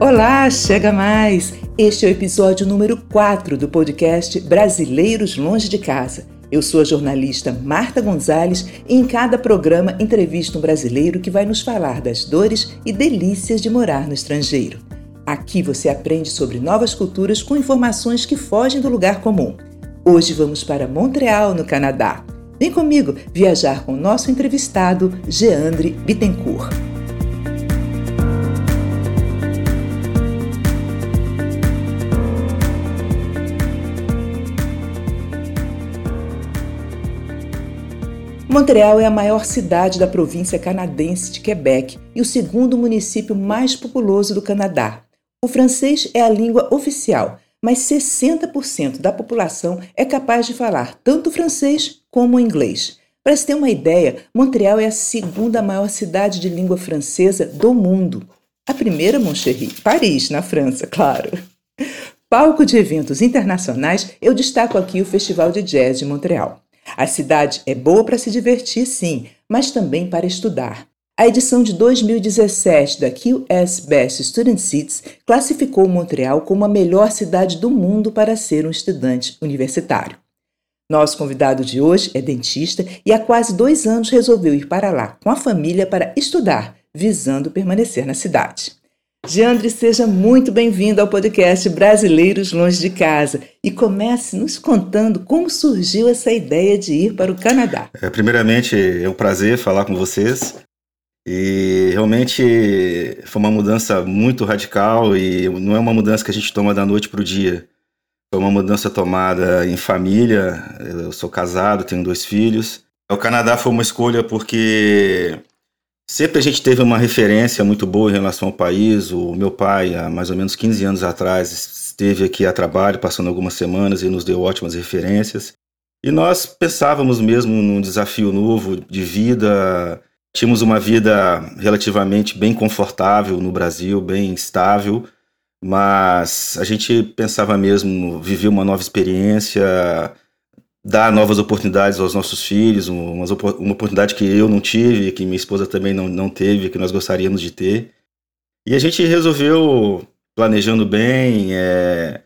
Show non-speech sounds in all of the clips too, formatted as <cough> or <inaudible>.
Olá, chega mais! Este é o episódio número 4 do podcast Brasileiros Longe de Casa. Eu sou a jornalista Marta Gonzalez e em cada programa entrevisto um brasileiro que vai nos falar das dores e delícias de morar no estrangeiro. Aqui você aprende sobre novas culturas com informações que fogem do lugar comum. Hoje vamos para Montreal, no Canadá. Vem comigo viajar com o nosso entrevistado, Geandre Bittencourt. Montreal é a maior cidade da província canadense de Quebec e o segundo município mais populoso do Canadá. O francês é a língua oficial, mas 60% da população é capaz de falar tanto francês como inglês. Para se ter uma ideia, Montreal é a segunda maior cidade de língua francesa do mundo. A primeira, Moncherry, Paris, na França, claro. Palco de eventos internacionais, eu destaco aqui o Festival de Jazz de Montreal. A cidade é boa para se divertir, sim, mas também para estudar. A edição de 2017 da QS Best Student Seats classificou Montreal como a melhor cidade do mundo para ser um estudante universitário. Nosso convidado de hoje é dentista e há quase dois anos resolveu ir para lá com a família para estudar, visando permanecer na cidade. Geandre, seja muito bem-vindo ao podcast Brasileiros Longe de Casa e comece nos contando como surgiu essa ideia de ir para o Canadá. É, primeiramente, é um prazer falar com vocês e realmente foi uma mudança muito radical e não é uma mudança que a gente toma da noite para o dia. Foi uma mudança tomada em família. Eu sou casado, tenho dois filhos. O Canadá foi uma escolha porque Sempre a gente teve uma referência muito boa em relação ao país. O meu pai, há mais ou menos 15 anos atrás, esteve aqui a trabalho, passando algumas semanas e nos deu ótimas referências. E nós pensávamos mesmo num desafio novo de vida. Tínhamos uma vida relativamente bem confortável no Brasil, bem estável, mas a gente pensava mesmo viver uma nova experiência, dar novas oportunidades aos nossos filhos, uma, uma oportunidade que eu não tive, que minha esposa também não, não teve, que nós gostaríamos de ter. E a gente resolveu, planejando bem, é,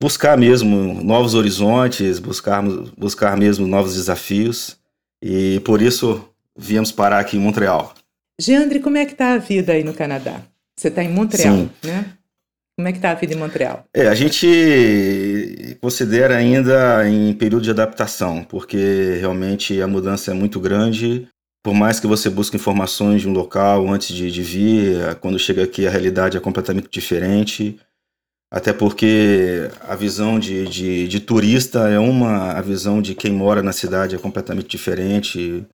buscar mesmo novos horizontes, buscar, buscar mesmo novos desafios. E por isso viemos parar aqui em Montreal. Geandre, como é que está a vida aí no Canadá? Você está em Montreal, Sim. né? Como é que está a vida em Montreal? É, a gente considera ainda em período de adaptação, porque realmente a mudança é muito grande. Por mais que você busque informações de um local antes de, de vir, quando chega aqui a realidade é completamente diferente. Até porque a visão de, de, de turista é uma, a visão de quem mora na cidade é completamente diferente.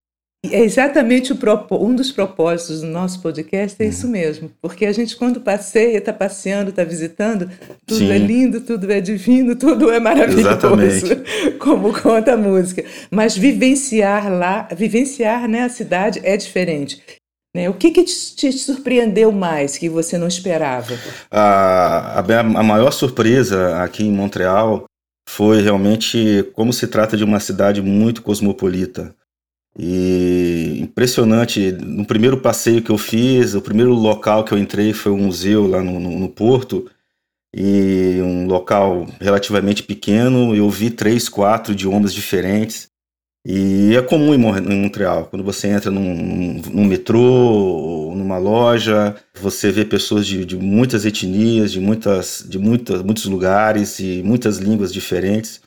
É exatamente o, um dos propósitos do nosso podcast, é uhum. isso mesmo. Porque a gente, quando passeia, está passeando, está visitando, tudo Sim. é lindo, tudo é divino, <laughs> tudo é maravilhoso, exatamente. <laughs> como conta a música. Mas vivenciar lá, vivenciar né, a cidade é diferente. Né? O que, que te, te, surpreendeu mais que você não esperava? A, a, a maior surpresa aqui em Montreal foi realmente como se trata de uma cidade muito cosmopolita. E impressionante, no primeiro passeio que eu fiz, o primeiro local que eu entrei foi um museu lá no, no, no Porto, e um local relativamente pequeno, eu vi três, quatro idiomas diferentes. E é comum em Montreal, quando você entra num, num metrô, numa loja, você vê pessoas de, de muitas etnias, de, muitas, de muitas, muitos lugares e muitas línguas diferentes.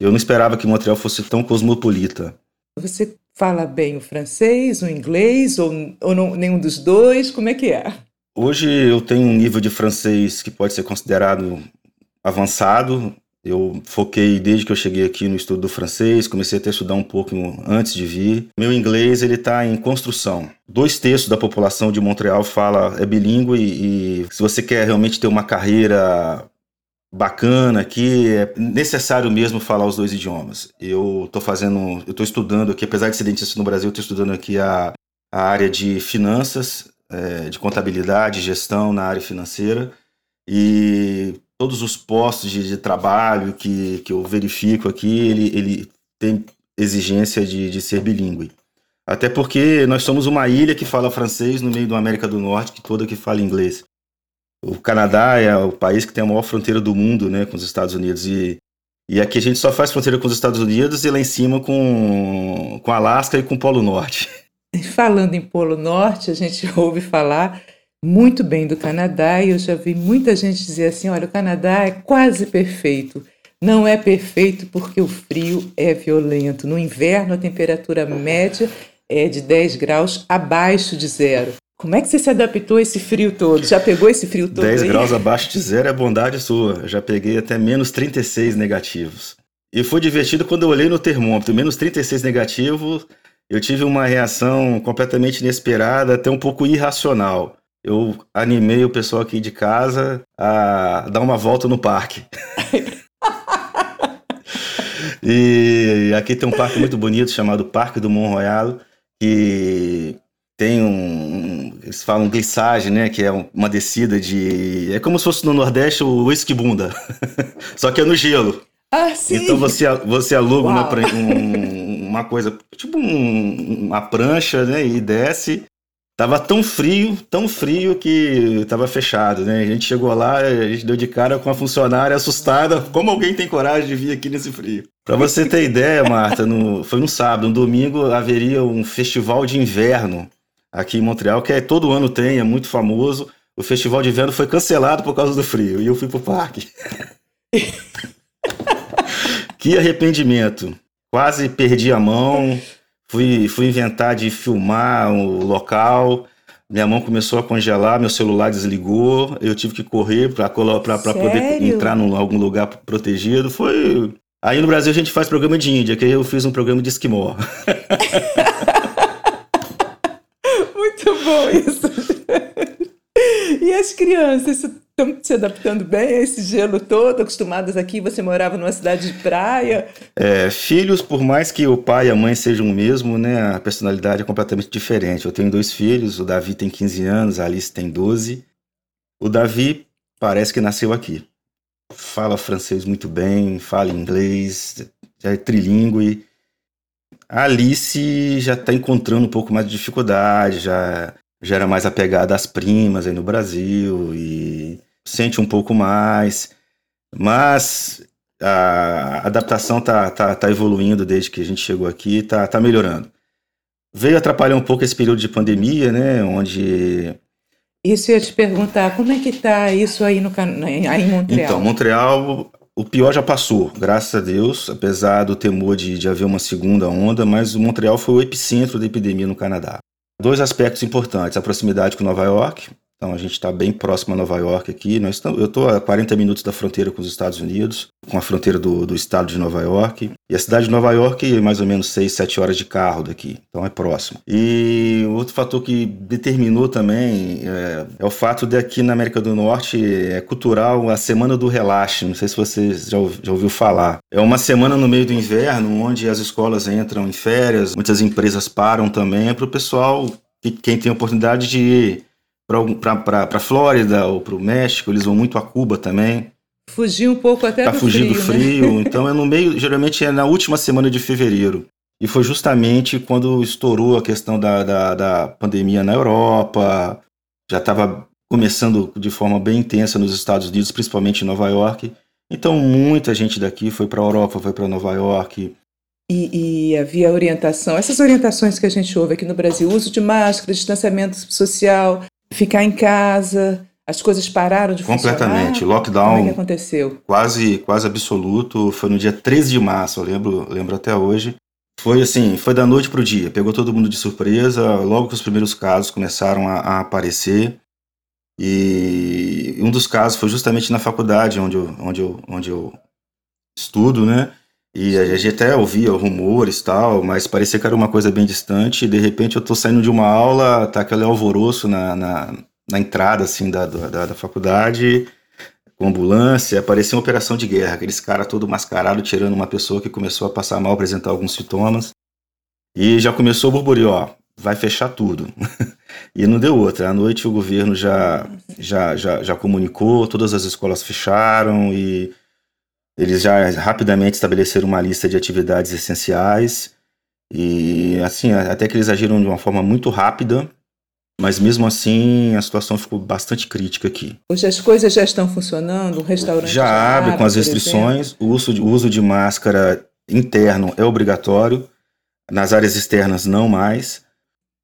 Eu não esperava que Montreal fosse tão cosmopolita. Você fala bem o francês, o inglês, ou, ou não, nenhum dos dois? Como é que é? Hoje eu tenho um nível de francês que pode ser considerado avançado. Eu foquei desde que eu cheguei aqui no estudo do francês, comecei a estudar um pouco antes de vir. Meu inglês ele está em construção. Dois terços da população de Montreal fala é bilíngue e, e se você quer realmente ter uma carreira bacana aqui, é necessário mesmo falar os dois idiomas. Eu estou fazendo, eu estou estudando aqui, apesar de ser dentista no Brasil, estou estudando aqui a, a área de finanças, é, de contabilidade, gestão na área financeira e todos os postos de, de, trabalho que, que eu verifico aqui, ele, ele tem exigência de, de ser bilíngue. Até porque nós somos uma ilha que fala francês no meio da América do Norte, que toda que fala inglês. O Canadá é o país que tem a maior fronteira do mundo, né, com os Estados Unidos. E, e aqui a gente só faz fronteira com os Estados Unidos e lá em cima com, com Alasca e com o Polo Norte. <laughs> Falando em Polo Norte, a gente <laughs> ouve falar muito bem do Canadá e eu já vi muita gente dizer assim: olha, o Canadá é quase perfeito. Não é perfeito porque o frio é violento. No inverno, a temperatura média é de 10 graus abaixo de zero. Como é que você se adaptou a esse frio todo? Já pegou esse frio todo? 10 aí? graus abaixo de zero é bondade sua. Eu já peguei até menos 36 negativos. E foi divertido quando eu olhei no termômetro, menos 36 negativo, eu tive uma reação completamente inesperada, até um pouco irracional. Eu animei o pessoal aqui de casa a dar uma volta no parque. <laughs> E aqui tem um parque muito bonito chamado Parque do Mont Royal, que tem um. Eles falam glissagem, né? Que é uma descida de. É como se fosse no Nordeste o whisky bunda. <laughs> Só que é no gelo. Ah, sim. Então você, você aluga uma, um, uma coisa, tipo um, uma prancha, né? E desce. Tava tão frio, tão frio que tava fechado, né? A gente chegou lá, a gente deu de cara com a funcionária assustada. <laughs> Como alguém tem coragem de vir aqui nesse frio? Para você ter ideia, Marta, no, foi no sábado, no domingo haveria um festival de inverno aqui em Montreal, que é, todo ano tem, é muito famoso. O festival de inverno foi cancelado por causa do frio e eu fui pro parque. <laughs> que arrependimento. Quase perdi a mão. Fui, fui inventar de filmar o local. Minha mão começou a congelar, meu celular desligou. Eu tive que correr para poder entrar em algum lugar protegido. Foi. Aí no Brasil a gente faz programa de Índia, que eu fiz um programa de esquimó. <laughs> Bom isso. <laughs> E as crianças estão se adaptando bem a esse gelo todo, acostumadas aqui? Você morava numa cidade de praia? É, filhos, por mais que o pai e a mãe sejam o mesmo, né, a personalidade é completamente diferente. Eu tenho dois filhos, o Davi tem 15 anos, a Alice tem 12. O Davi parece que nasceu aqui. Fala francês muito bem, fala inglês, é trilingue. A Alice já está encontrando um pouco mais de dificuldade, já já era mais apegada às primas aí no Brasil e sente um pouco mais. Mas a adaptação tá, tá, tá evoluindo desde que a gente chegou aqui, tá, tá melhorando. Veio atrapalhar um pouco esse período de pandemia, né, onde... Isso eu ia te perguntar, como é que tá isso aí, no, aí em Montreal? Então, Montreal, o pior já passou, graças a Deus, apesar do temor de, de haver uma segunda onda, mas o Montreal foi o epicentro da epidemia no Canadá. Dois aspectos importantes: a proximidade com Nova York. Então a gente está bem próximo a Nova York aqui. Nós eu estou a 40 minutos da fronteira com os Estados Unidos, com a fronteira do, do estado de Nova York. E a cidade de Nova York é mais ou menos 6, 7 horas de carro daqui. Então é próximo. E outro fator que determinou também é, é o fato de aqui na América do Norte é cultural a Semana do Relaxe. Não sei se você já, já ouviu falar. É uma semana no meio do inverno onde as escolas entram em férias, muitas empresas param também. É para o pessoal, quem tem oportunidade de ir para a Flórida ou para o México, eles vão muito a Cuba também. Fugir um pouco até pra do fugir frio, do frio. Né? <laughs> Então é no meio, geralmente é na última semana de fevereiro. E foi justamente quando estourou a questão da, da, da pandemia na Europa, já estava começando de forma bem intensa nos Estados Unidos, principalmente em Nova York. Então muita gente daqui foi para a Europa, foi para Nova York. E, e, havia orientação, essas orientações que a gente ouve aqui no Brasil, uso de máscara, distanciamento social, ficar em casa, as coisas pararam de Completamente. funcionar? Lockdown. Como é que aconteceu? Quase, quase absoluto. Foi no dia 13 de março, eu lembro, lembro até hoje. Foi assim, foi da noite para o dia. Pegou todo mundo de surpresa. Logo que os primeiros casos começaram a, a aparecer. E um dos casos foi justamente na faculdade onde eu, onde eu, onde eu estudo, né? E a gente até ouvia rumores tal, mas parecia que era uma coisa bem distante. E de repente eu tô saindo de uma aula, tá aquele alvoroço na, na, na entrada assim da, da, da, faculdade, com ambulância, parecia uma operação de guerra, aqueles caras todo mascarado tirando uma pessoa que começou a passar mal, apresentar alguns sintomas. E já começou o burburinho, ó, vai fechar tudo. <laughs> e não deu outra. À noite o governo já, já, já, já comunicou, todas as escolas fecharam e eles já rapidamente estabeleceram uma lista de atividades essenciais e assim, até que eles agiram de uma forma muito rápida Mas mesmo assim, a situação ficou bastante crítica aqui. Hoje as coisas já estão funcionando, o restaurante já, já abre, com as restrições, o uso, de, o uso de máscara interno é obrigatório, nas áreas externas não mais.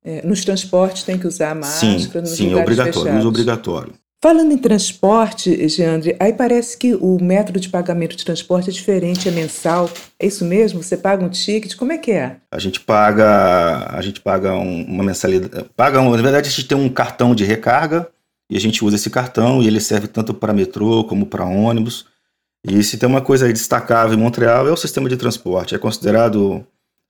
É, nos transportes tem que usar máscara, sim, nos sim, obrigatório, fechados. uso obrigatório. Falando em transporte, Geandre, aí parece que o método de pagamento de transporte é diferente, é mensal. É isso mesmo? Você paga um ticket? Como é que é? A gente paga, a gente paga um, uma mensalidade. Paga, na verdade, a gente tem um cartão de recarga e a gente usa esse cartão e ele serve tanto para metrô como para ônibus. E se tem uma coisa destacável em Montreal é o sistema de transporte. É considerado,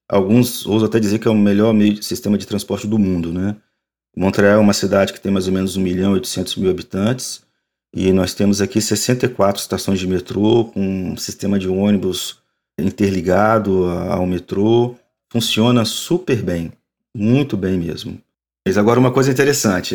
alguns ousam até dizer que é o melhor sistema de transporte do mundo, né? Montreal é uma cidade que tem mais ou menos 1 milhão e 800 mil habitantes e nós temos aqui 64 estações de metrô com um sistema de ônibus interligado ao metrô. Funciona super bem, muito bem mesmo. Mas agora uma coisa interessante,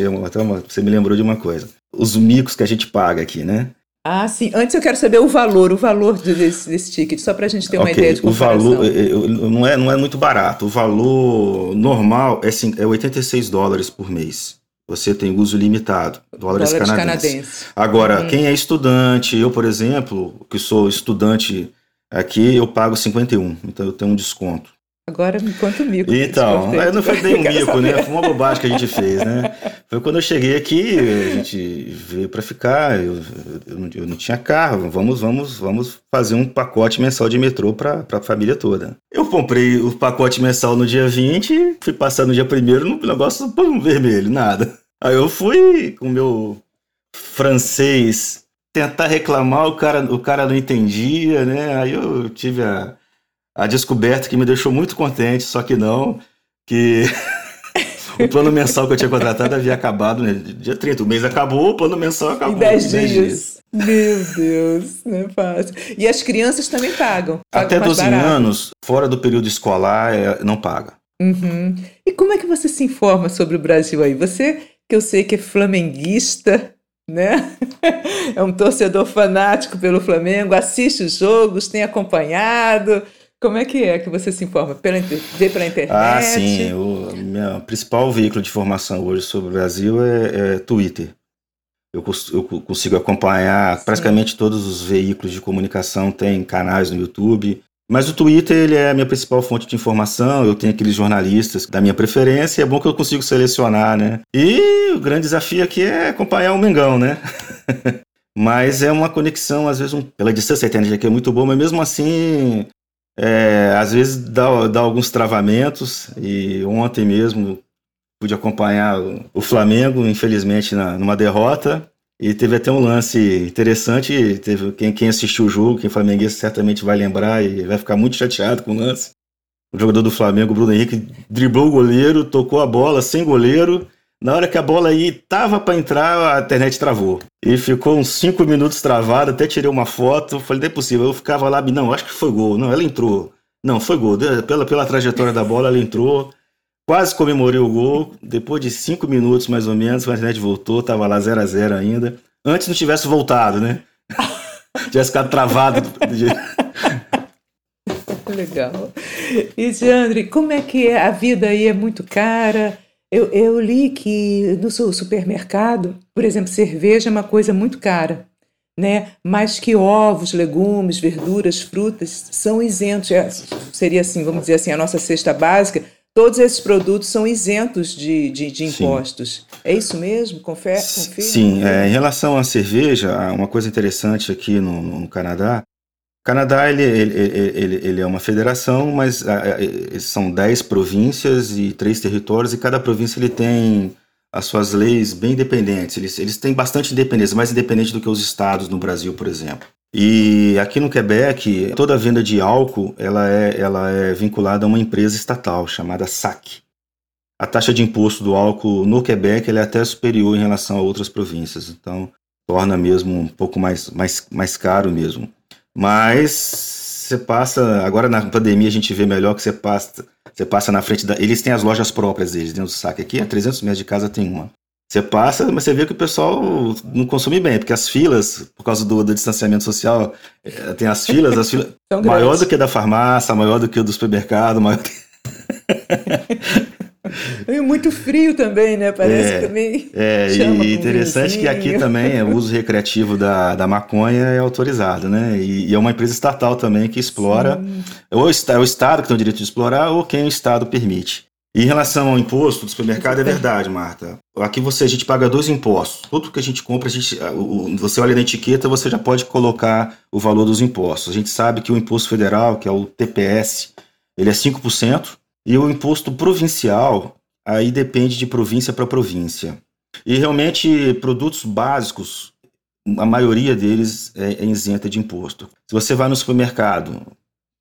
você me lembrou de uma coisa. Os micos que a gente paga aqui, né? Ah, sim. Antes eu quero saber o valor, o valor desse, desse ticket, só para a gente ter uma okay. ideia de comparação. O valor não é, não é muito barato. O valor normal é, é 86 dólares por mês. Você tem uso limitado, dólares, dólares canadenses. canadenses. Agora, uhum. quem é estudante, eu, por exemplo, que sou estudante aqui, eu pago 51, então eu tenho um desconto. Agora me conta o mico. Então, não foi bem um <laughs> mico, né? Foi uma bobagem que a gente fez, né? Foi quando eu cheguei aqui, a gente veio para ficar, eu, eu, não, eu, não, tinha carro, vamos, vamos, vamos fazer um pacote mensal de metrô para a família toda. Eu comprei o pacote mensal no dia 20, fui passar no dia primeiro no negócio pum, vermelho, nada. Aí eu fui com o meu francês tentar reclamar, o cara, o cara não entendia, né? Aí eu tive a a descoberta que me deixou muito contente, só que não, que <laughs> o plano mensal que eu tinha contratado havia acabado né, dia 30. O mês acabou, o plano mensal acabou. Em 10 dias. dias. Meu Deus, não é fácil. E as crianças também pagam. pagam Até 12 barato. anos, fora do período escolar, é, não paga. Uhum. E como é que você se informa sobre o Brasil aí? Você, que eu sei que é flamenguista, né? <laughs> É um torcedor fanático pelo Flamengo, assiste os jogos, tem acompanhado. Como é que é que você se informa? Pela, vê pela internet? Ah, sim. O meu principal veículo de informação hoje sobre o Brasil é, é Twitter. Eu, eu, consigo acompanhar sim. praticamente todos os veículos de comunicação, tem canais no YouTube. Mas o Twitter ele é a minha principal fonte de informação. Eu tenho aqueles jornalistas da minha preferência. É bom que eu consigo selecionar, né? E o grande desafio aqui é acompanhar o Mengão, né? <laughs> mas é uma conexão, às vezes, um, pela distância, a internet aqui é muito boa, mas mesmo assim é, às vezes dá, dá alguns travamentos e ontem mesmo pude acompanhar o Flamengo, infelizmente, na, numa derrota. E teve até um lance interessante. Teve, quem, quem assistiu o jogo, quem flamenguista, certamente vai lembrar e vai ficar muito chateado com o lance. O jogador do Flamengo, Bruno Henrique, driblou o goleiro, tocou a bola sem goleiro na hora que a bola aí tava para entrar, a internet travou. E ficou uns 5 minutos travado, até tirei uma foto. Falei, não é possível. Eu ficava lá, não, acho que foi gol. Não, ela entrou. Não, foi gol. Pela, pela trajetória da bola, ela entrou. Quase comemorei o gol. Depois de 5 minutos, mais ou menos, a internet voltou, tava lá 0 a 0 ainda. Antes não tivesse voltado, né? <laughs> tivesse ficado travado. <laughs> Legal. E, Jandre, como é que é? A vida aí é muito cara? Eu, eu li que no supermercado, por exemplo, cerveja é uma coisa muito cara, né? mas que ovos, legumes, verduras, frutas são isentos. É, seria assim, vamos dizer assim, a nossa cesta básica. Todos esses produtos são isentos de, de, de impostos. Sim. É isso mesmo? Confere, confirma? Sim, é, em relação à cerveja, uma coisa interessante aqui no, no Canadá Canadá ele, ele, ele, ele, é uma federação, mas são 10 províncias e três territórios, e cada província ele tem as suas leis bem independentes. Eles, eles têm bastante independência, mais independente do que os estados no Brasil, por exemplo. E aqui no Quebec, toda venda de álcool ela é, ela é vinculada a uma empresa estatal chamada SAC. A taxa de imposto do álcool no Quebec é até superior em relação a outras províncias, então torna mesmo um pouco mais, mais, mais caro mesmo. Mas você passa. Agora na pandemia a gente vê melhor que você passa. Você passa na frente da. Eles têm as lojas próprias deles dentro do saque. Aqui a 300 metros de casa tem uma. Você passa, mas você vê que o pessoal não consome bem, porque as filas, por causa do, do distanciamento social, eh, tem as filas, as filas <laughs> maior do que da farmácia, maior do que do supermercado, maior que... <laughs> E muito frio também, né? Parece é, que também. É, e <laughs> interessante que aqui também é, o uso recreativo da, da maconha é autorizado, né? E, e é uma empresa estatal também que explora, Sim. ou é o Estado que tem o direito de explorar, ou quem o Estado permite. E em relação ao imposto do supermercado, é verdade, Marta. Aqui você a gente paga dois impostos. Tudo que a gente compra, a gente, você olha na etiqueta, você já pode colocar o valor dos impostos. A gente sabe que o imposto federal, que é o TPS, ele é 5%, e o imposto provincial, aí depende de província para província. E realmente, produtos básicos, a maioria deles é, é isenta de imposto. Se você vai no supermercado,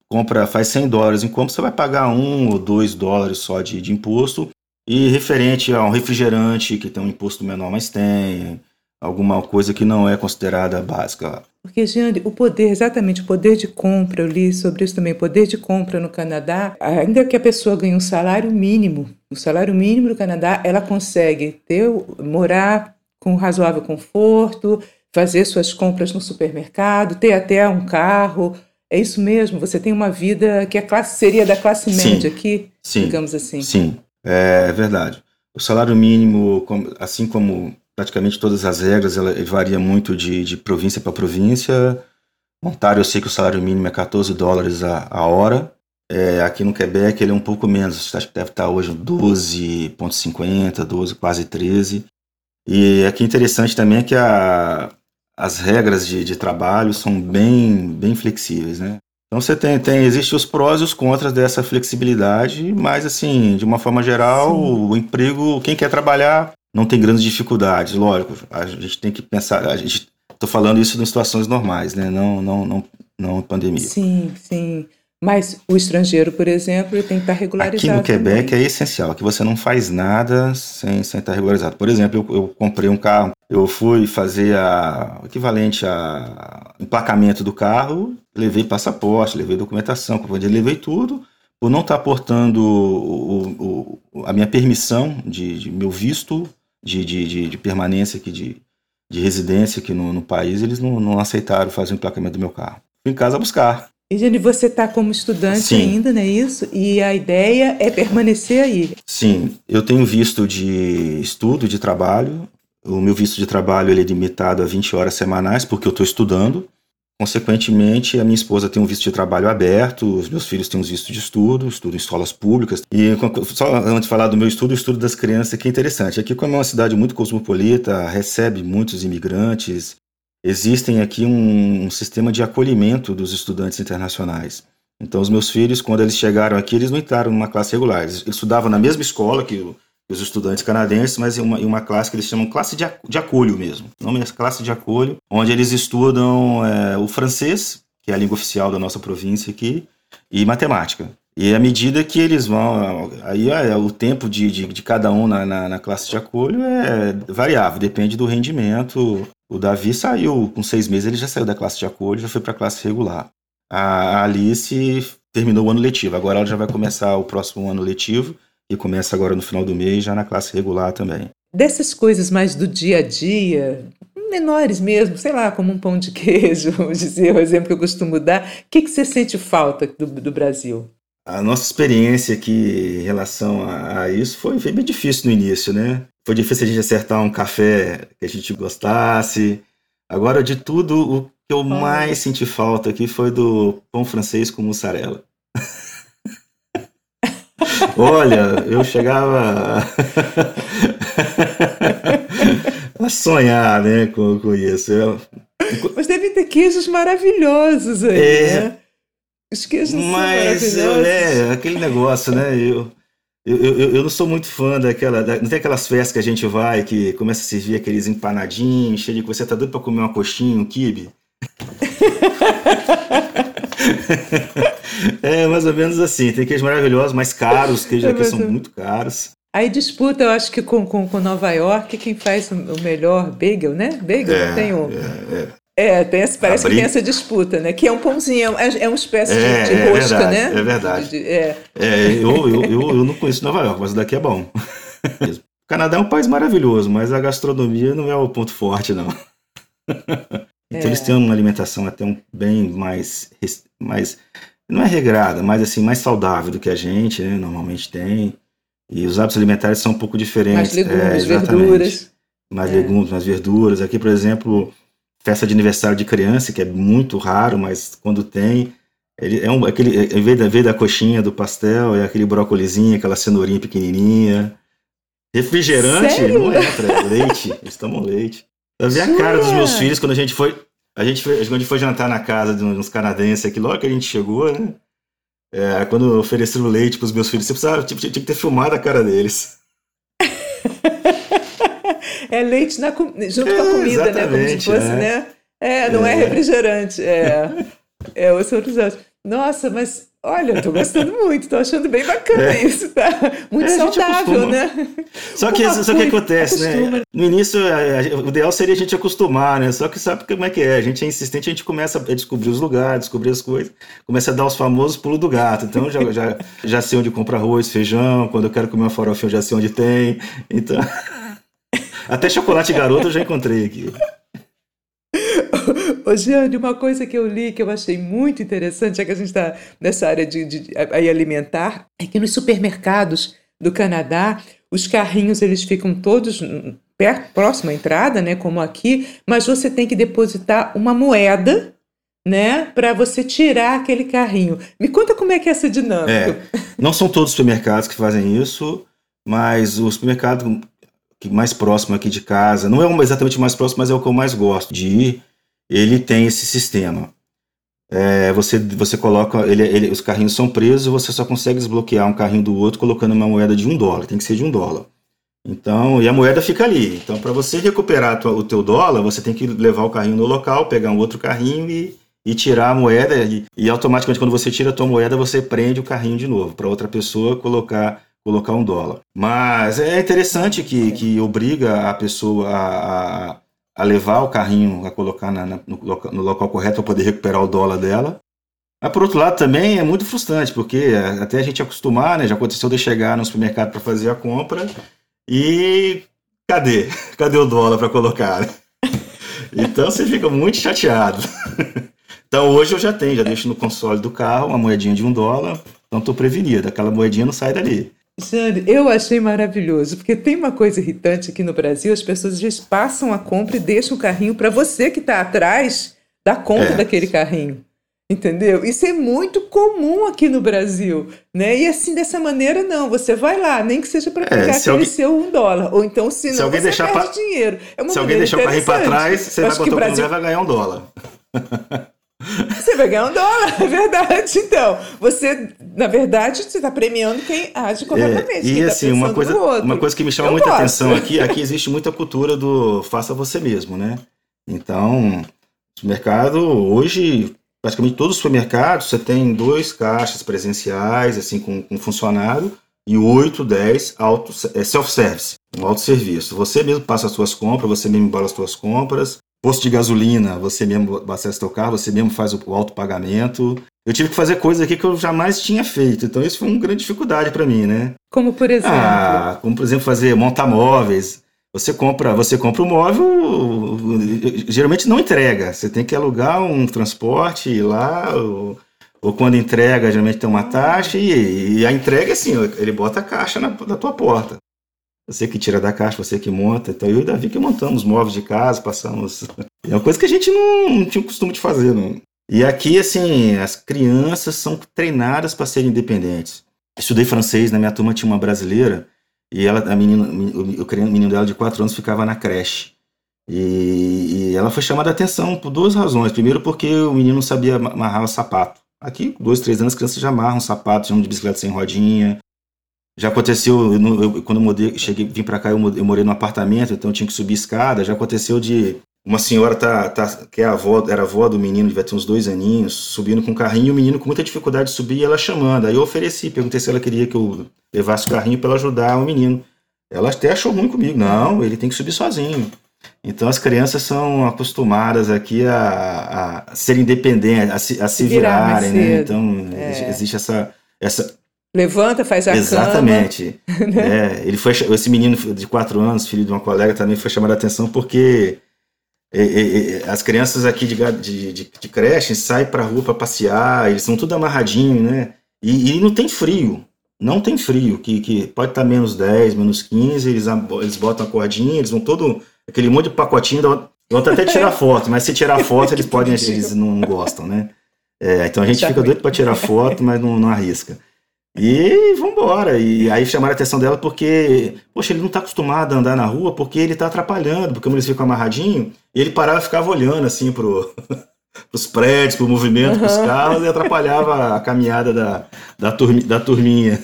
compra, faz 100 dólares em compra, você vai pagar um ou dois dólares só de, de imposto. E referente a um refrigerante, que tem um imposto menor, mas tem alguma coisa que não é considerada básica. Porque, Jeane, o poder, exatamente, o poder de compra, eu li sobre isso também, poder de compra no Canadá, ainda que a pessoa ganhe um salário mínimo, o salário mínimo no Canadá, ela consegue ter, morar com razoável conforto, fazer suas compras no supermercado, ter até um carro, é isso mesmo? Você tem uma vida que a classe seria da classe média sim, aqui, sim, digamos assim. Sim, é verdade. O salário mínimo, assim como praticamente todas as regras, ela varia muito de, de província para província. Ontário, eu sei que o salário mínimo é 14 dólares a, a hora. É, aqui no Quebec ele é um pouco menos, acho que deve estar hoje 12,50, 12, quase 13. E aqui interessante também é que a, as regras de, de trabalho são bem, bem flexíveis, né? Então você tem, tem existe os prós e os contras dessa flexibilidade, mas assim, de uma forma geral, Sim. o emprego, quem quer trabalhar não tem grandes dificuldades, lógico. A gente tem que pensar, a gente tô falando isso em situações normais, né? Não, não, não, não pandemia. Sim, sim. Mas o estrangeiro, por exemplo, tem que estar regularizado. Aqui no Quebec também. é essencial, que você não faz nada sem, sem estar regularizado. Por exemplo, eu, eu comprei um carro, eu fui fazer a, o equivalente a emplacamento do carro, levei passaporte, levei documentação, levei tudo, por não estar portando o, o, a minha permissão de, de meu visto de, de, de, de, permanência aqui, de, de residência aqui no, no país, eles não, não aceitaram fazer o emplacamento do meu carro. Fui em casa buscar. E, você está como estudante Sim. ainda, não é isso? E a ideia é permanecer aí. Sim, eu tenho visto de estudo, de trabalho. O meu visto de trabalho ele é limitado a 20 horas semanais, porque eu estou estudando. Consequentemente, a minha esposa tem um visto de trabalho aberto, os meus filhos têm um visto de estudo, estudo em escolas públicas. E só antes de falar do meu estudo, o estudo das crianças, que é interessante. Aqui, como é uma cidade muito cosmopolita, recebe muitos imigrantes, existem aqui um, um, sistema de acolhimento dos estudantes internacionais. Então, os meus filhos, quando eles chegaram aqui, eles não entraram numa classe regular. Eles, estudavam na mesma escola que, os estudantes canadenses, mas em uma, em uma classe que eles chamam classe de, de acolho mesmo. O nome é classe de acolho, onde eles estudam é, o francês, que é a língua oficial da nossa província aqui, e matemática. E à medida que eles vão, aí é, o tempo de, de, de cada um na, na, na, classe de acolho é variável, depende do rendimento o Davi saiu, com seis meses, ele já saiu da classe de acolho, já foi para a classe regular. A Alice terminou o ano letivo, agora ela já vai começar o próximo ano letivo, e começa agora no final do mês, já na classe regular também. Dessas coisas mais do dia a dia, menores mesmo, sei lá, como um pão de queijo, <laughs> vamos dizer, o exemplo que eu costumo dar, o que, que você sente falta do, do Brasil? A nossa experiência aqui em relação a, a isso foi, foi bem difícil no início, né? Foi difícil a gente acertar um café que a gente gostasse. Agora, de tudo, o que eu mais senti falta aqui foi do pão francês com mussarela. Olha, eu chegava a sonhar né, com, com isso. Eu... Mas deve ter queijos maravilhosos aí, é, né? Os queijos Mas, são maravilhosos. É, aquele negócio, né? Eu, eu, eu, eu, não sou muito fã daquela. Da, não tem aquelas festas que a gente vai que começa a servir aqueles empanadinhos, cheio de você tá doido pra comer uma coxinha, um quibe? <laughs> é mais ou menos assim. Tem queijos maravilhosos, mais caros, queijos é aqui são muito caros. Aí disputa, eu acho que com, com, com Nova York, quem faz o melhor bagel, né? Bagel, é, tem um. É, é. É, tem essa, parece Abrir... que tem essa disputa, né? Que é um pãozinho, é, é uma espécie é, de, de é rosca, verdade, né? É verdade. De, de, é. é eu, eu, eu, eu, não conheço Nova York, mas daqui é bom. o <laughs> Canadá é um país maravilhoso, mas a gastronomia não é o ponto forte, não. <laughs> então eles têm uma alimentação até um, bem mais, mais. Não é regrada, mas assim, mais saudável do que a gente, né? Normalmente tem. E os hábitos alimentares são um pouco diferentes. Mais legumes, é, verduras. Mais é. legumes, mais verduras. Aqui, por exemplo, festa de aniversário de criança, que é muito raro, mas quando tem, ele é um, aquele, é, em vez da, vez da coxinha do pastel, é aquele brócolizinho, aquela cenourinha pequenininha. Refrigerante Sério? não é leite. Eles tomam leite. Eu vi a cara dos meus filhos quando a gente foi. A gente foi, quando a gente foi jantar na casa de uns canadenses aqui, logo que a gente chegou, né? É, quando ofereceram leite para os meus filhos, você precisava, tipo, tinha que ter filmado a cara deles. <laughs> é leite na, junto é, com a é, comida, né? Como se fosse, é. né? É, não é, é refrigerante. É, é os outros Nossa, mas Olha, eu tô gostando muito, tô achando bem bacana é. isso, tá? Muito é, saudável, né? Só que, só que acontece, né? acostuma. né? No início, o ideal seria a gente acostumar, né? Só que sabe como é que é? A gente é insistente, a gente começa a descobrir os lugares, descobrir as coisas, começa a dar os famosos pulos do gato. Então, já, já, já sei onde compra arroz, feijão, quando eu quero comer uma farofinha, eu já sei onde tem. Então, <laughs> até chocolate garoto eu já encontrei aqui. Ô, Jeane, uma coisa que eu li que eu achei muito interessante, já que a gente está nessa área de, de, de alimentar, é que nos supermercados do Canadá, os carrinhos eles ficam todos perto, próximo à entrada, né, como aqui, mas você tem que depositar uma moeda, né, para você tirar aquele carrinho. Me conta como é que é essa dinâmica. É, não são todos os supermercados que fazem isso, mas o supermercado mais próximo aqui de casa, não é exatamente o mais próximo, mas é o que eu mais gosto de ir, ele tem esse sistema. É, você, você coloca, ele, ele, os carrinhos são presos, você só consegue desbloquear um carrinho do outro colocando uma moeda de um dólar, tem que ser de um dólar. Então, e a moeda fica ali. Então, para você recuperar tua, o teu dólar, você tem que levar o carrinho no local, pegar um outro carrinho e, e tirar a moeda. E, e, automaticamente, quando você tira a tua moeda, você prende o carrinho de novo, para outra pessoa colocar colocar um dólar. Mas é interessante que, que obriga a pessoa a, a a levar o carrinho, a colocar na, na, no, local, no, local correto para poder recuperar o dólar dela. Mas por outro lado também é muito frustrante, porque até a gente acostumar, né? Já aconteceu de chegar no supermercado para fazer a compra e cadê? <laughs> Cadê o dólar para colocar? <laughs> Então você fica muito chateado. <laughs> Então hoje eu já tenho, já deixo no console do carro uma moedinha de um dólar, então estou prevenido, aquela moedinha não sai dali. Jane, eu achei maravilhoso, porque tem uma coisa irritante aqui no Brasil: as pessoas às vezes passam a compra e deixam o carrinho para você que está atrás dar conta é. daquele carrinho. Entendeu? Isso é muito comum aqui no Brasil, né? E assim, dessa maneira, não. Você vai lá, nem que seja para pegar é, aquele alguém... seu um dólar. Ou então, se não, se alguém você deixar perde pra... dinheiro. É se alguém deixar o carrinho para trás, você vai botar o Brasil... vai ganhar um dólar. Você vai ganhar um dólar, <laughs> é verdade. Então, você, na verdade, você está premiando quem age corretamente. É, e tá assim, uma coisa, uma coisa que me chama Eu muita gosto. atenção aqui, aqui existe muita cultura do faça você mesmo, né? Então, o mercado hoje, praticamente todos os supermercados, você tem dois caixas presenciais, assim, com, com funcionário, e oito, dez auto, é self-service, um autosserviço. Você mesmo passa as suas compras, você mesmo embala as suas compras, Posto de gasolina, você mesmo abastece seu carro, você mesmo faz o autopagamento. Eu tive que fazer coisas aqui que eu jamais tinha feito, então isso foi uma grande dificuldade para mim, né? Como por exemplo? Ah, como por exemplo fazer montar móveis. Você compra, você compra o um móvel, geralmente não entrega. Você tem que alugar um transporte ir lá, ou, ou quando entrega, geralmente tem uma taxa e, e, a entrega assim, ele bota a caixa na, na tua porta. Você que tira da caixa, você que monta. Então eu e o Davi que montamos móveis de casa, passamos. <laughs> É uma coisa que a gente não, não tinha o costume de fazer, não. E aqui, assim, as crianças são treinadas para serem independentes. Estudei francês, na minha turma tinha uma brasileira, e ela, a menina, o, menino dela de 4 anos ficava na creche. E, e, ela foi chamada a atenção por duas razões. Primeiro, porque o menino não sabia amarrar o sapato. Aqui, dois, três anos, as crianças já amarram sapatos, de bicicleta sem rodinha, já aconteceu, eu, eu, quando eu mudei, cheguei, vim para cá, eu, eu morei num apartamento, então eu tinha que subir escada. Já aconteceu de uma senhora tá, tá, que é avó, era a avó do menino, devia ter uns dois aninhos, subindo com o carrinho, e o menino com muita dificuldade de subir e ela chamando. Aí eu ofereci, perguntei se ela queria que eu levasse o carrinho para ajudar o menino. Ela até achou ruim comigo. Não, ele tem que subir sozinho. Então as crianças são acostumadas aqui a, a ser independentes, a se, a se virarem, né? Então é. existe essa, essa Levanta, faz a Exatamente. cama. Exatamente. <laughs> Né? É, ele foi, esse menino de quatro anos, filho de uma colega, também foi chamado a atenção porque é, é as crianças aqui de, de, de, de creche saem para rua para passear, eles são tudo amarradinho, né? E, e, não tem frio. não tem frio, que, que pode estar menos 10, menos 15, eles, eles botam a cordinha, eles vão todo, aquele monte de pacotinho, vão até tirar foto, mas se tirar foto eles podem, eles não gostam, né? É, então a gente fica doido para tirar foto, mas não, não arrisca. E vambora. E aí chamaram a atenção dela porque, poxa, ele não está acostumado a andar na rua porque ele está atrapalhando, porque como eles ficam amarradinho, e ele parava e ficava olhando assim pro, <laughs> os prédios, pro movimento, uhum. pros carros e atrapalhava a caminhada da, da, turmi, da turminha.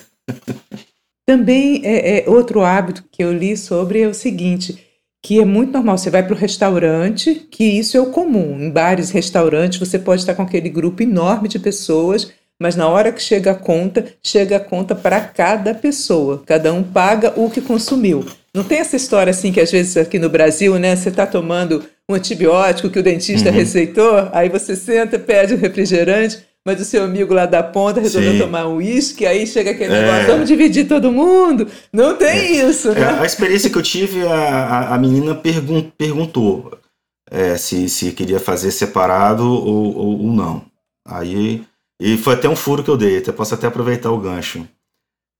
Também é, é, outro hábito que eu li sobre é o seguinte, que é muito normal. Você vai para o restaurante, que isso é o comum. Em bares, restaurantes, você pode estar com aquele grupo enorme de pessoas, mas na hora que chega a conta, chega a conta para cada pessoa. Cada um paga o que consumiu. Não tem essa história assim que às vezes aqui no Brasil, né? Você está tomando um antibiótico que o dentista uhum. receitou, aí você senta, pede um refrigerante, mas o seu amigo lá da ponta resolveu Sim. tomar um uísque, aí chega aquele é. negócio, vamos dividir todo mundo. Não tem é. isso, né? É, a experiência que eu tive, a, a menina pergun perguntou é, se, se queria fazer separado ou, ou, ou, não. Aí, e foi até um furo que eu dei, até posso até aproveitar o gancho.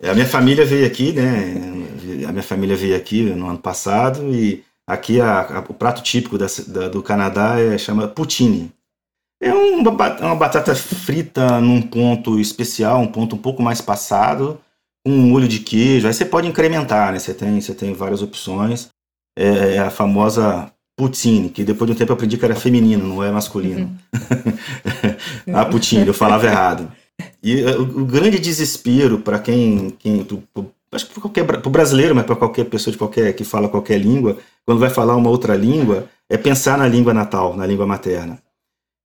É, a minha família veio aqui, né? A minha família veio aqui no ano passado e aqui a, a, o prato típico da, da, do Canadá é chama poutine. É uma, uma batata frita num ponto especial, um ponto um pouco mais passado, com um molho de queijo. Aí você pode incrementar, né? Você tem, você tem várias opções. É, é a famosa poutine, que depois de um tempo eu aprendi que era feminino, não é masculino. Uhum. <laughs> a poutine, eu falava errado. E uh, o, o grande desespero para quem, quem acho que para o brasileiro, mas para qualquer pessoa de qualquer que fala qualquer língua, quando vai falar uma outra língua, é pensar na língua natal, na língua materna.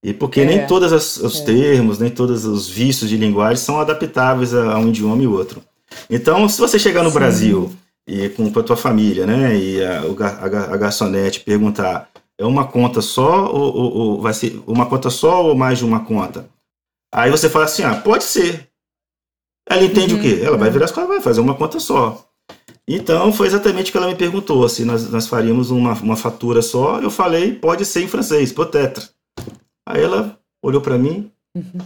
E porque é. nem todos os é. termos, nem todos os vícios de linguagem são adaptáveis a, a um idioma e outro. Então, se você chegar no Sim. Brasil e com a tua família, né, e a, a, a garçonete perguntar, é uma conta só ou, ou, ou, vai ser uma conta só ou mais de uma conta? Aí você fala assim, ah, pode ser. Ela entende uhum, o quê? Ela uhum. vai virar as coisas, vai fazer uma conta só. Então, foi exatamente o que ela me perguntou, se nós, nós faríamos uma, uma fatura só. Eu falei, pode ser em francês, peut-être. Aí ela olhou para mim, uhum.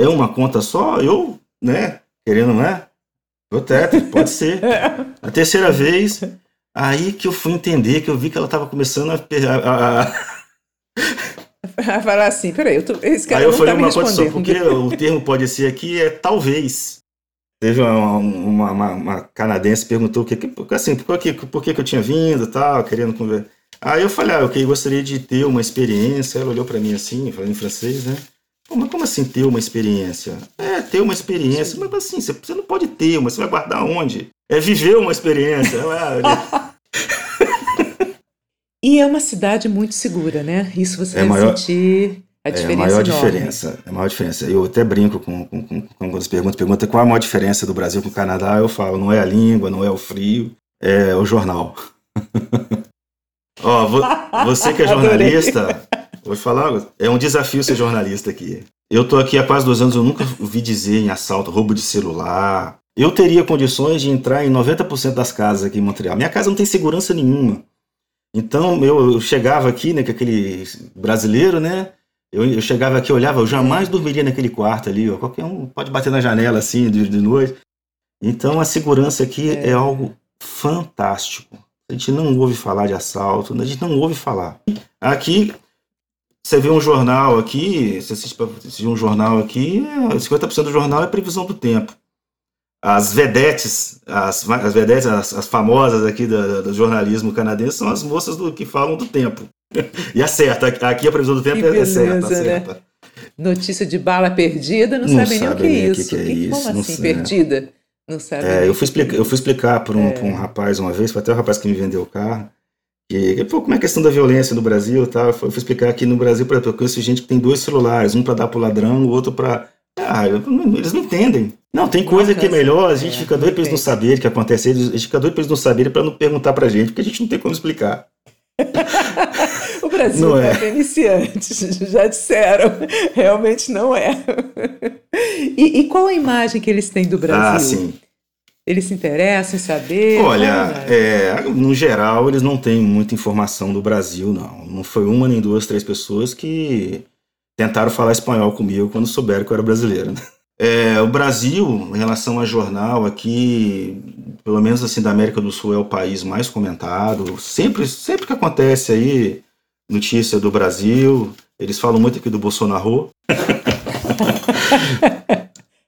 é uma conta só? Eu, né, querendo, né? Peut-être, pode ser. A terceira vez, aí que eu fui entender, que eu vi que ela estava começando a, a, a... <laughs> falar assim, peraí, eu tô, esse cara Aí eu falei tá uma coisa só, porque o termo pode ser aqui é talvez. Teve uma, uma, uma, uma canadense que perguntou que, assim, por, que, por que, que eu tinha vindo tal, querendo conversar. Aí eu falei, ah, ok, gostaria de ter uma experiência. Ela olhou para mim assim, falando em francês, né? Mas como assim ter uma experiência? É, ter uma experiência. Mas assim, você não pode ter uma, você vai guardar onde? É viver uma experiência. <laughs> e é uma cidade muito segura, né? Isso você é vai maior, sentir a diferença. É a maior enorme. diferença. É a maior diferença. Eu até brinco com, com, com, com as perguntas. Pergunta qual a maior diferença do Brasil com o Canadá. Eu falo, não é a língua, não é o frio, é o jornal. <laughs> Ó, você que é <laughs> jornalista, vou te falar, é um desafio ser jornalista aqui. Eu tô aqui há quase dois anos, eu nunca ouvi dizer em assalto, roubo de celular. Eu teria condições de entrar em 90% das casas aqui em Montreal. Minha casa não tem segurança nenhuma. Então eu, eu chegava aqui, né, com aquele brasileiro, né? Eu, eu, chegava aqui, olhava, eu jamais dormiria naquele quarto ali, ó. Qualquer um pode bater na janela assim de, de noite. Então a segurança aqui é, é algo fantástico. A gente não ouve falar de assalto, a gente não ouve falar. Aqui, você vê um jornal aqui, você assiste um jornal aqui, 50% do jornal é previsão do tempo. As vedetes, as, as vedetes, as, as famosas aqui do, do, jornalismo canadense são as moças do, que falam do tempo. <laughs> E acerta, aqui a previsão do tempo que é beleza, certa, acerta. Né? Notícia de bala perdida, não, não sabem nem o que é isso. Que, que é isso. Como assim, perdida? Não sabe. É, eu, fui explicar, eu fui explicar para um, é. um rapaz uma vez, foi até o rapaz que me vendeu o carro, que, pô, como é a questão da violência no Brasil tal. Eu fui, explicar aqui no Brasil, por exemplo, eu conheço gente que tem dois celulares, um para dar pro ladrão, o outro para. Ah, eles não entendem. Não, tem coisa que é melhor, a gente é, fica doido para eles não saberem o que acontece, a gente fica doido para eles não saberem para não perguntar pra gente, porque a gente não tem como explicar. <laughs> o Brasil não é. é iniciantes, <laughs> já disseram, realmente não é. <laughs> E, e, qual a imagem que eles têm do Brasil? Ah, sim. Eles se interessam em saber? Olha, é, no geral, eles não têm muita informação do Brasil, não. Não foi uma, nem duas, três pessoas que tentaram falar espanhol comigo quando souberam que eu era brasileiro. Né? É, o Brasil, em relação a jornal aqui, pelo menos assim da América do Sul, é o país mais comentado. Sempre, sempre que acontece aí notícia do Brasil, eles falam muito aqui do Bolsonaro. <laughs>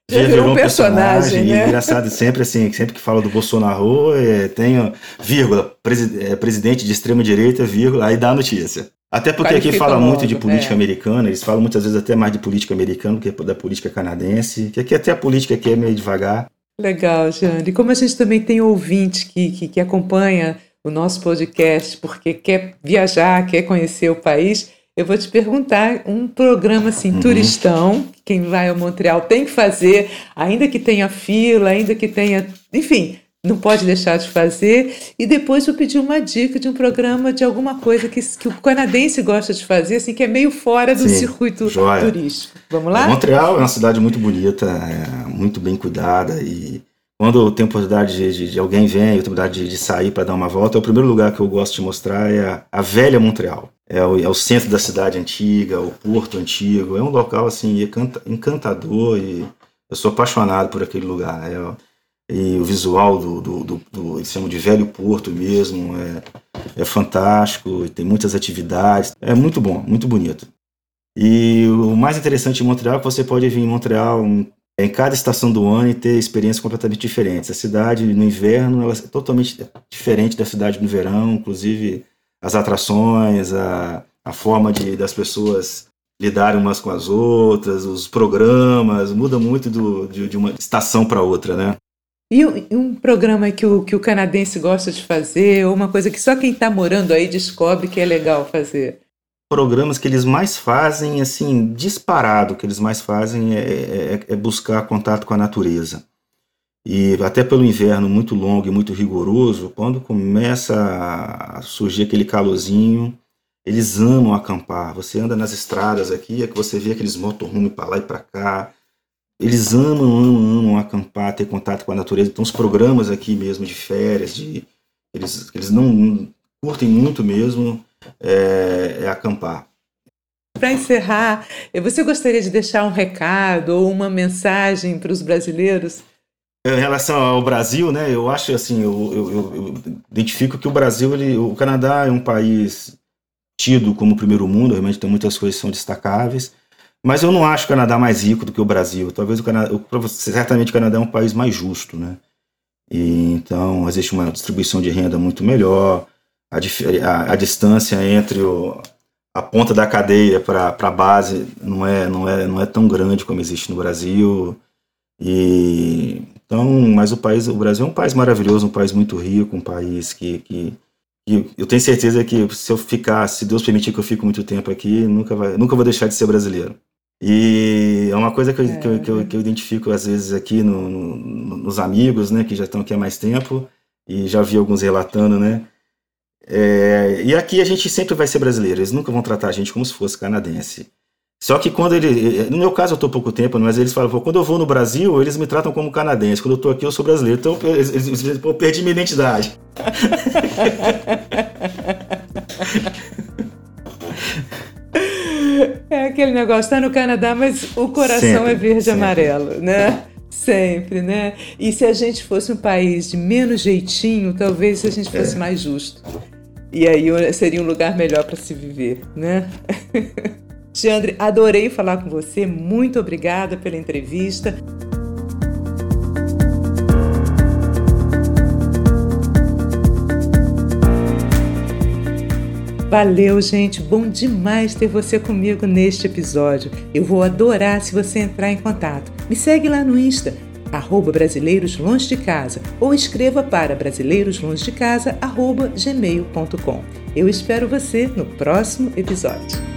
Já virou, virou um personagem, personagem né? engraçado, sempre assim, sempre que fala do Bolsonaro, é, tem vírgula, presi, é, presidente de extrema direita, vírgula, aí dá a notícia. Até porque aqui fala muito de política é. americana, eles falam muitas vezes até mais de política americana do que da política canadense, que aqui até a política aqui é meio devagar. Legal, Jane. Como a gente também tem ouvinte que, que, que acompanha o nosso podcast porque quer viajar, quer conhecer o país, eu vou te perguntar um programa assim, uhum. turistão, quem vai a Montreal tem que fazer, ainda que tenha fila, ainda que tenha, enfim, não pode deixar de fazer. E depois vou pedir uma dica de um programa de alguma coisa que, que o canadense gosta de fazer, assim, que é meio fora do Sim, circuito joia. turístico. Vamos lá? Montreal é uma cidade muito bonita, é muito bem cuidada e quando tenho oportunidade de, de, de alguém vem, oportunidade de, de sair para dar uma volta, é o primeiro lugar que eu gosto de mostrar é a, a velha Montreal. É o, é o, centro da cidade antiga, o porto antigo. É um local assim encantador e eu sou apaixonado por aquele lugar. É, e o visual do, do, do, do eles de velho porto mesmo é, é fantástico. Tem muitas atividades. É muito bom, muito bonito. E o mais interessante em Montreal é que você pode vir em Montreal em cada estação do ano e ter experiências completamente diferentes. A cidade no inverno ela é totalmente diferente da cidade no verão, inclusive as atrações, a, a forma de, das pessoas lidarem umas com as outras, os programas, muda muito do, de, de uma estação para outra, né? E um programa que o, que o canadense gosta de fazer, ou uma coisa que só quem está morando aí descobre que é legal fazer? Programas que eles mais fazem, assim, disparado, que eles mais fazem é, é, é, buscar contato com a natureza. E até pelo inverno muito longo e muito rigoroso, quando começa a surgir aquele calorzinho, eles amam acampar. Você anda nas estradas aqui, é que você vê aqueles motorhome para lá e para cá. Eles amam, amam, amam acampar, ter contato com a natureza. Então, os programas aqui mesmo de férias, de, eles, eles não curtem muito mesmo é, é acampar. Para encerrar, você gostaria de deixar um recado ou uma mensagem para os brasileiros? Em relação ao Brasil, né, eu acho assim, eu, eu, eu, identifico que o Brasil, ele, o Canadá é um país tido como primeiro mundo, realmente tem muitas coisas que são destacáveis, mas eu não acho o Canadá mais rico do que o Brasil. Talvez o Canadá, certamente o Canadá é um país mais justo, né? E, então existe uma distribuição de renda muito melhor, a, a, a distância entre o, a ponta da cadeia para a base não é, não, é, não é tão grande como existe no Brasil. E então, mas o país, o Brasil é um país maravilhoso, um país muito rico, um país que, que, que eu tenho certeza que se eu ficar, se Deus permitir que eu fique muito tempo aqui, nunca vai, nunca vou deixar de ser brasileiro. E é uma coisa que eu, é. que eu, que eu, que eu identifico às vezes aqui no, no, nos amigos, né, que já estão aqui há mais tempo e já vi alguns relatando, né, é, e aqui a gente sempre vai ser brasileiro, eles nunca vão tratar a gente como se fosse canadense. Só que quando ele. No meu caso, eu estou pouco tempo, mas eles falam, quando eu vou no Brasil, eles me tratam como canadense. Quando eu estou aqui, eu sou brasileiro. Então, eles, eles, eles, eu perdi minha identidade. É aquele negócio, está no Canadá, mas o coração sempre, é verde e amarelo, né? Sempre, né? E se a gente fosse um país de menos jeitinho, talvez a gente fosse é. mais justo. E aí seria um lugar melhor para se viver, né? <laughs> Tiandre, adorei falar com você. Muito obrigada pela entrevista. Valeu, gente. Bom demais ter você comigo neste episódio. Eu vou adorar se você entrar em contato. Me segue lá no Insta, arroba Brasileiros Longe de Casa, ou escreva para brasileiroslongedecasa, arroba gmail.com. Eu espero você no próximo episódio.